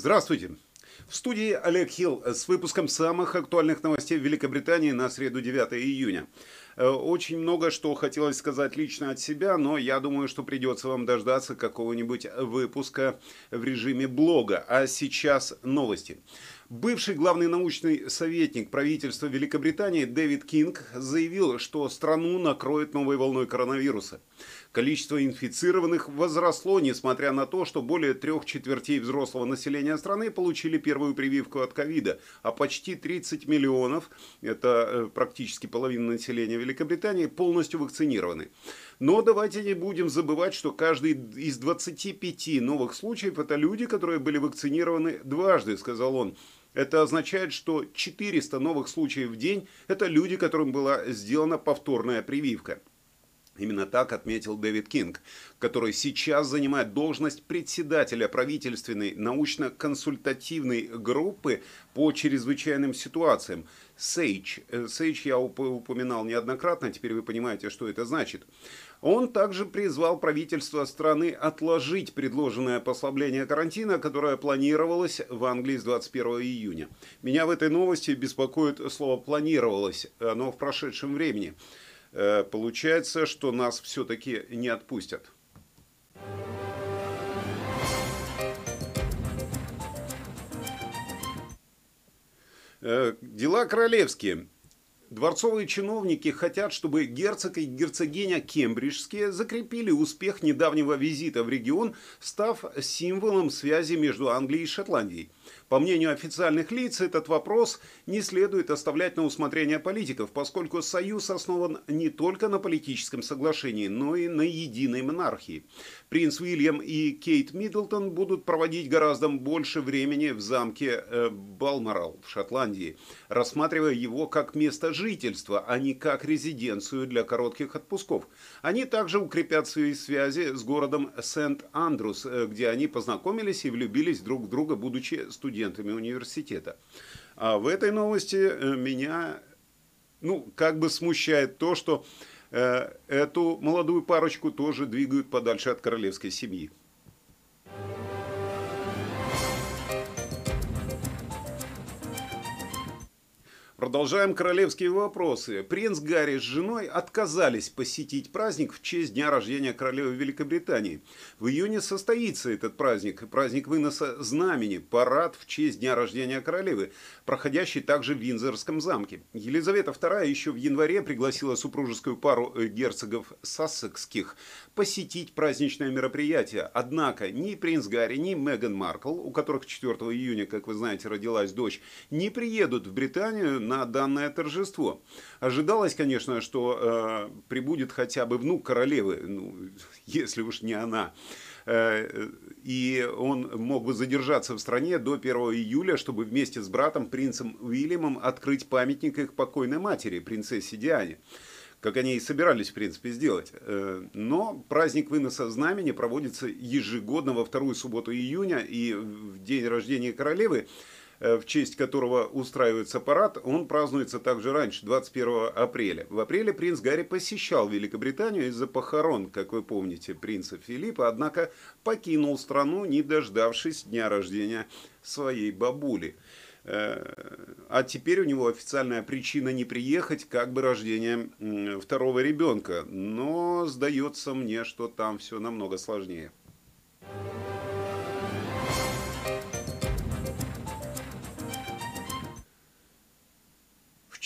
Здравствуйте. В студии Олег Хилл с выпуском самых актуальных новостей в Великобритании на среду 9 июня. Э, очень много что хотелось сказать лично от себя, но я думаю, что придется вам дождаться какого-нибудь выпуска в режиме блога. А сейчас новости. Бывший главный научный советник правительства Великобритании Дэвид Кинг заявил, что страну накроет новой волной коронавируса. Количество инфицированных возросло, несмотря на то, что более трех четвертей взрослого населения страны получили первую прививку от ковида, а почти 30 миллионов, это э, практически половина населения Великобритании, полностью вакцинированы. Но давайте не будем забывать, что каждый из 25 новых случаев это люди, которые были вакцинированы дважды, сказал он. Это означает, что 400 новых случаев в день – это люди, которым была сделана повторная прививка. Именно так отметил Дэвид Кинг, который сейчас занимает должность председателя правительственной научно-консультативной группы по чрезвычайным ситуациям. SAGE. SAGE я упоминал неоднократно, теперь вы понимаете, что это значит. Он также призвал правительство страны отложить предложенное послабление карантина, которое планировалось в Англии с 21 июня. Меня в этой новости беспокоит слово «планировалось», оно в прошедшем времени. Э, получается, что нас все-таки не отпустят. Дела королевские. Дворцовые чиновники хотят, чтобы герцог и герцогиня Кембриджские закрепили успех недавнего визита в регион, став символом связи между Англией и Шотландией. По мнению официальных лиц, этот вопрос не следует оставлять на усмотрение политиков, поскольку союз основан не только на политическом соглашении, но и на единой монархии. Принц Уильям и Кейт Миддлтон будут проводить гораздо больше времени в замке э, Балморал в Шотландии, рассматривая его как место жительства, а не как резиденцию для коротких отпусков. Они также укрепят свои связи с городом Сент-Андрус, э, где они познакомились и влюбились друг в друга, будучи студентами университета. А в этой новости э, меня, ну, как бы смущает то, что э, эту молодую парочку тоже двигают подальше от королевской семьи. Продолжаем королевские вопросы. Принц Гарри с женой отказались посетить праздник в честь дня рождения королевы Великобритании. В июне состоится этот праздник, праздник выноса знамени, парад в честь дня рождения королевы, проходящий также в Винзорском замке. Елизавета II еще в январе пригласила супружескую пару э, герцогов сассекских посетить праздничное мероприятие. Однако ни принц Гарри, ни Меган Маркл, у которых 4 июня, как вы знаете, родилась дочь, не приедут в Британию на данное торжество. Ожидалось, конечно, что э, прибудет хотя бы внук королевы, ну, если уж не она. Э, и он мог бы задержаться в стране до 1 июля, чтобы вместе с братом, принцем Уильямом, открыть памятник их покойной матери, принцессе Диане как они и собирались, в принципе, сделать. Э, но праздник выноса знамени проводится ежегодно во вторую субботу июня, и в день рождения королевы в честь которого устраивается парад, он празднуется также раньше, 21 апреля. В апреле принц Гарри посещал Великобританию из-за похорон, как вы помните, принца Филиппа, однако покинул страну, не дождавшись дня рождения своей бабули. Э, а теперь у него официальная причина не приехать, как бы рождение второго ребенка. Но сдается мне, что там все намного сложнее.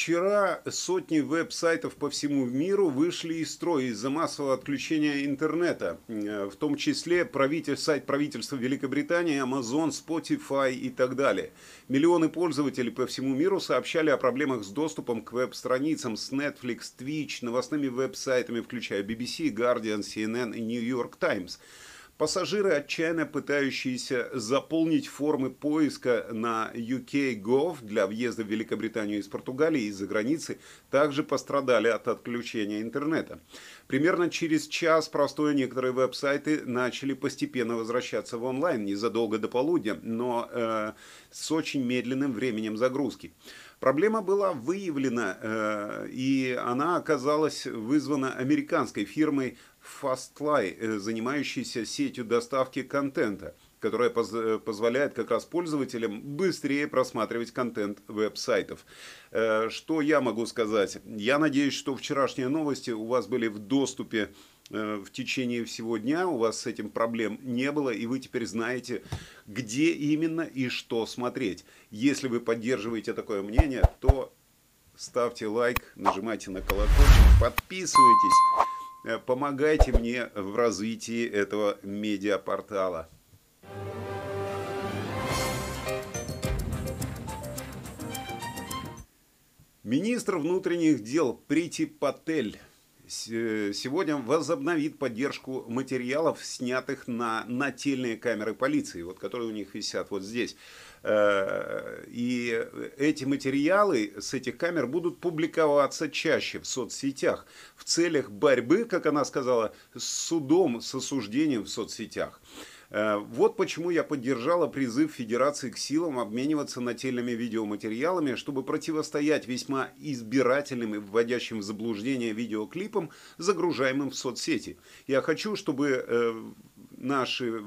Вчера сотни веб-сайтов по всему миру вышли из строя из-за массового отключения интернета, э, в том числе правитель, сайт правительства Великобритании, Amazon, Spotify и так далее. Миллионы пользователей по всему миру сообщали о проблемах с доступом к веб-страницам с Netflix, Twitch, новостными веб-сайтами, включая BBC, Guardian, CNN и New York Times – Пассажиры, отчаянно пытающиеся заполнить формы поиска на UK.gov для въезда в Великобританию из Португалии и из-за границы, также пострадали от отключения интернета. Примерно через час простое некоторые веб-сайты начали постепенно возвращаться в онлайн незадолго до полудня, но э, с очень медленным временем загрузки. Проблема была выявлена, э, и она оказалась вызвана американской фирмой Fastly, э, занимающейся сетью доставки контента. которая поз позволяет как раз пользователям быстрее просматривать контент веб-сайтов. Э, что я могу сказать? Я надеюсь, что вчерашние новости у вас были в доступе э, в течение всего дня, у вас с этим проблем не было, и вы теперь знаете, где именно и что смотреть. Если вы поддерживаете такое мнение, то ставьте лайк, нажимайте на колокольчик, подписывайтесь, э, помогайте мне в развитии этого медиапортала. Министр внутренних дел Прити Патель э, сегодня возобновит поддержку материалов, снятых на нательные камеры полиции, вот, которые у них висят вот здесь. Э, и эти материалы с этих камер будут публиковаться чаще в соцсетях в целях борьбы, как она сказала, с судом, с осуждением в соцсетях. Э, вот почему я поддержала призыв Федерации к силам обмениваться нательными видеоматериалами, чтобы противостоять весьма избирательным и вводящим в заблуждение видеоклипам, загружаемым в соцсети. Я хочу, чтобы э, наши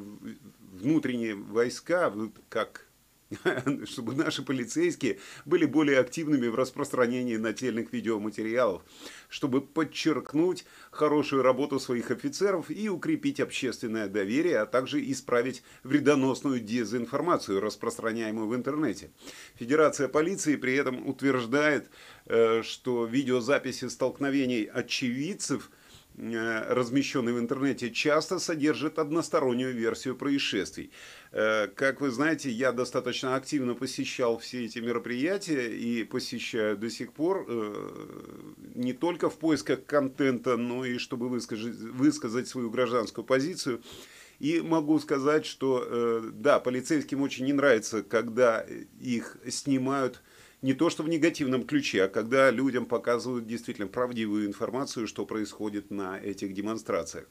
внутренние войска, как чтобы наши полицейские были более активными в распространении нательных видеоматериалов, чтобы подчеркнуть хорошую работу своих офицеров и укрепить общественное доверие, а также исправить вредоносную дезинформацию, распространяемую в интернете. Федерация полиции при этом утверждает, э, что видеозаписи столкновений очевидцев – размещенный в интернете, часто содержит одностороннюю версию происшествий. Э, как вы знаете, я достаточно активно посещал все эти мероприятия и посещаю до сих пор э, не только в поисках контента, но и чтобы высказать, высказать свою гражданскую позицию. И могу сказать, что да, полицейским очень не нравится, когда их снимают не то что в негативном ключе, а когда людям показывают действительно правдивую информацию, что происходит на этих демонстрациях.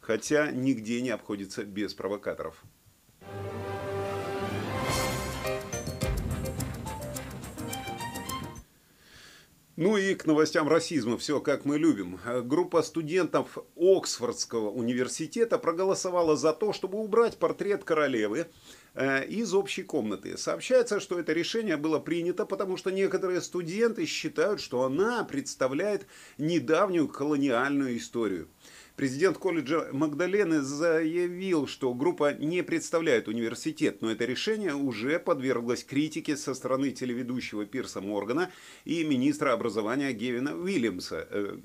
Хотя нигде не обходится без провокаторов. Ну и к новостям расизма. Все как мы любим. Группа студентов Оксфордского университета проголосовала за то, чтобы убрать портрет королевы из общей комнаты. Сообщается, что это решение было принято, потому что некоторые студенты считают, что она представляет недавнюю колониальную историю. Президент колледжа Магдалены заявил, что группа не представляет университет, но это решение уже подверглось критике со стороны телеведущего Пирса Моргана и министра образования Гевина Уильямса, э,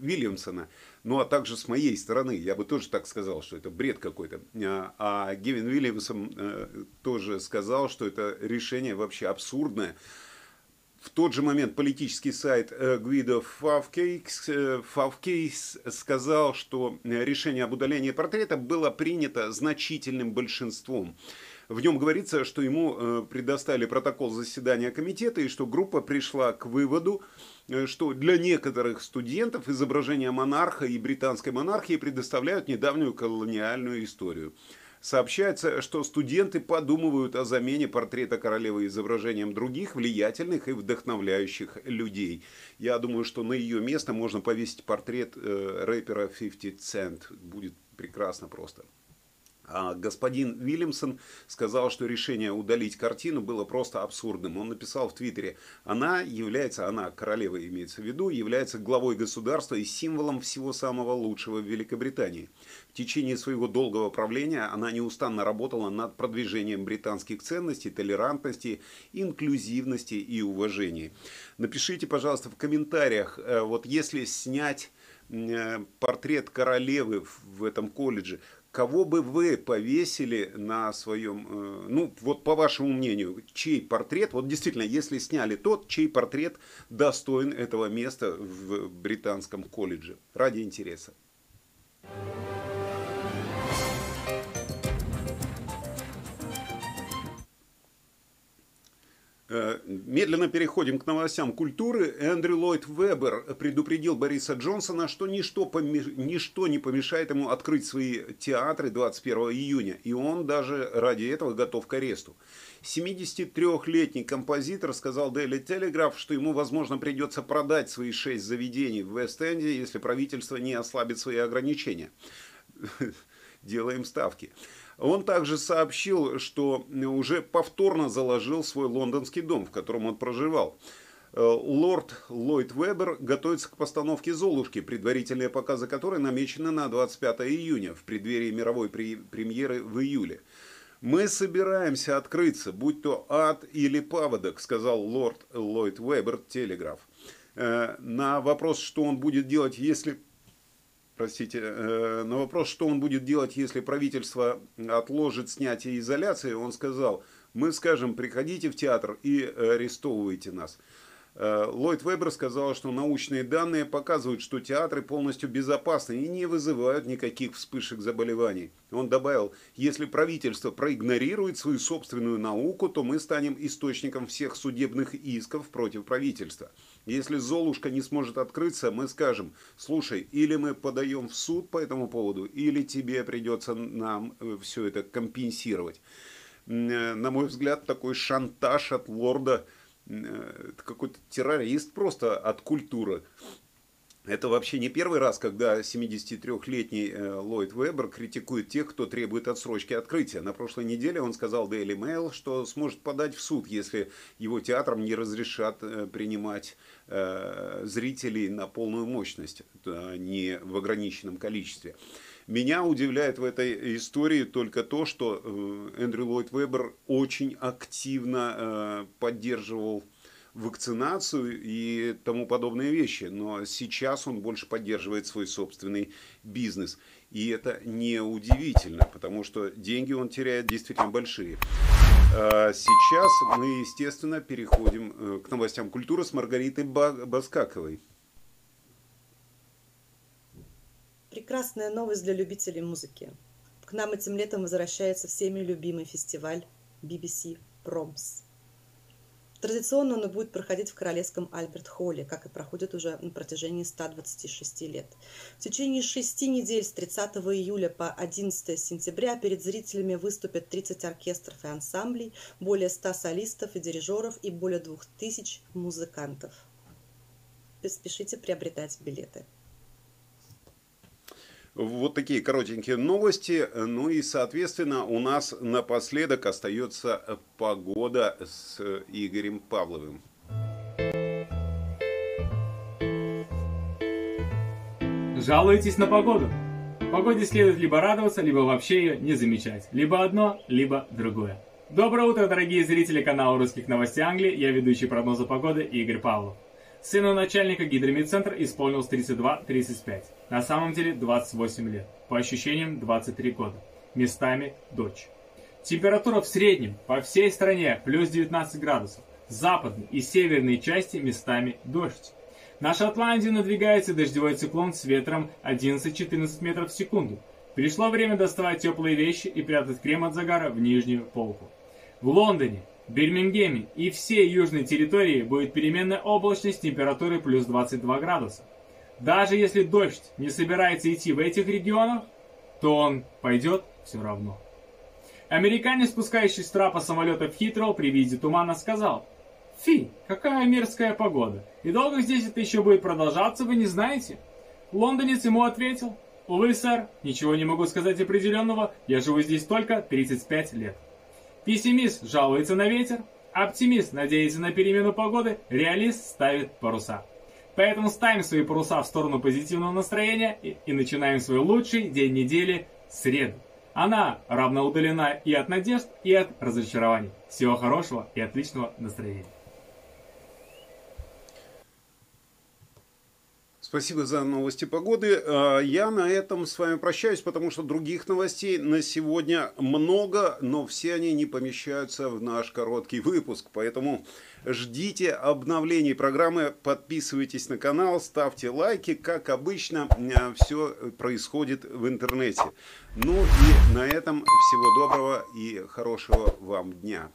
Уильямсона. Ну а также с моей стороны, я бы тоже так сказал, что это бред какой-то. А, а Гевин Уильямсон э, тоже сказал, что это решение вообще абсурдное. В тот же момент политический сайт э, Гвидо Фавкейс, э, Фавкейс сказал, что решение об удалении портрета было принято значительным большинством. В нем говорится, что ему э, предоставили протокол заседания комитета и что группа пришла к выводу, что для некоторых студентов изображение монарха и британской монархии предоставляют недавнюю колониальную историю. Сообщается, что студенты подумывают о замене портрета королевы изображением других влиятельных и вдохновляющих людей. Я думаю, что на ее место можно повесить портрет э, рэпера 50 Cent. Будет прекрасно просто. А господин Вильямсон сказал, что решение удалить картину было просто абсурдным. Он написал в Твиттере, она является, она, королева имеется в виду, является главой государства и символом всего самого лучшего в Великобритании. В течение своего долгого правления она неустанно работала над продвижением британских ценностей, толерантности, инклюзивности и уважения. Напишите, пожалуйста, в комментариях, э, вот если снять э, портрет королевы в этом колледже, кого бы вы повесили на своем, э, ну вот по вашему мнению, чей портрет, вот действительно, если сняли тот, чей портрет достоин этого места в британском колледже, ради интереса. Э, медленно переходим к новостям культуры. Эндрю Ллойд Вебер предупредил Бориса Джонсона, что ничто, помеш... ничто не помешает ему открыть свои театры 21 июня. И он даже ради этого готов к аресту. 73-летний композитор сказал Daily Telegraph, что ему, возможно, придется продать свои шесть заведений в Вест-Энде, если правительство не ослабит свои ограничения. Делаем ставки. Он также сообщил, что уже повторно заложил свой лондонский дом, в котором он проживал. Э, лорд Ллойд Вебер готовится к постановке «Золушки», предварительные показы которой намечены на 25 июня, в преддверии мировой премьеры в июле. «Мы собираемся открыться, будь то ад или паводок», сказал лорд Ллойд Вебер, телеграф. Э, на вопрос, что он будет делать, если простите, э, на вопрос, что он будет делать, если правительство отложит снятие изоляции, он сказал, мы скажем, приходите в театр и арестовывайте нас. Э, Ллойд Вебер сказал, что научные данные показывают, что театры полностью безопасны и не вызывают никаких вспышек заболеваний. Он добавил, если правительство проигнорирует свою собственную науку, то мы станем источником всех судебных исков против правительства. Если Золушка не сможет открыться, мы скажем, слушай, или мы подаем в суд по этому поводу, или тебе придется нам э, все это компенсировать. Э, на мой взгляд, такой шантаж от лорда – какой-то террорист просто от культуры. Это вообще не первый раз, когда 73-летний э, Ллойд Вебер критикует тех, кто требует отсрочки открытия. На прошлой неделе он сказал Daily Mail, что сможет подать в суд, если его театрам не разрешат э, принимать зрителей на полную мощность, а не в ограниченном количестве. Меня удивляет в этой истории только то, что э, Эндрю Ллойд Вебер очень активно э, поддерживал вакцинацию и тому подобные вещи. Но сейчас он больше поддерживает свой собственный бизнес. И это не удивительно, потому что деньги он теряет действительно большие. А сейчас мы, естественно, переходим э, к новостям культуры с Маргаритой Баскаковой. Прекрасная новость для любителей музыки. К нам этим летом возвращается всеми любимый фестиваль BBC Proms. Традиционно он будет проходить в Королевском Альберт-Холле, как и проходит уже на протяжении 126 лет. В течение шести недель с 30 июля по 11 сентября перед зрителями выступят 30 оркестров и ансамблей, более 100 солистов и дирижеров и более 2000 музыкантов. Спешите приобретать билеты. Вот такие коротенькие новости. Ну и, соответственно, у нас напоследок остается погода с Игорем Павловым. Жалуетесь на погоду? Погоде следует либо радоваться, либо вообще ее не замечать. Либо одно, либо другое. Доброе утро, дорогие зрители канала русских новостей Англии. Я ведущий прогноза погоды Игорь Павлов. Сыну начальника гидромедцентра исполнилось 32-35. На самом деле 28 лет. По ощущениям 23 года. Местами дочь. Температура в среднем по всей стране плюс 19 градусов. Западной и северной части местами дождь. На Шотландию надвигается дождевой циклон с ветром 11-14 метров в секунду. Пришло время доставать теплые вещи и прятать крем от загара в нижнюю полку. В Лондоне Бирмингеме и всей южной территории будет переменная облачность температуры плюс 22 градуса. Даже если дождь не собирается идти в этих регионах, то он пойдет все равно. Американец, спускающий с трапа самолета в Хитроу при виде тумана, сказал, «Фи, какая мерзкая погода, и долго здесь это еще будет продолжаться, вы не знаете?» Лондонец ему ответил, «Увы, сэр, ничего не могу сказать определенного, я живу здесь только 35 лет». Пессимист жалуется на ветер, оптимист надеется на перемену погоды, реалист ставит паруса. Поэтому ставим свои паруса в сторону позитивного настроения и, начинаем свой лучший день недели – среду. Она равно удалена и от надежд, и от разочарований. Всего хорошего и отличного настроения. Спасибо за новости погоды. А, я на этом с вами прощаюсь, потому что других новостей на сегодня много, но все они не помещаются в наш короткий выпуск. Поэтому ждите обновлений программы, подписывайтесь на канал, ставьте лайки. Как обычно, а, все происходит в интернете. Ну и на этом всего доброго и хорошего вам дня.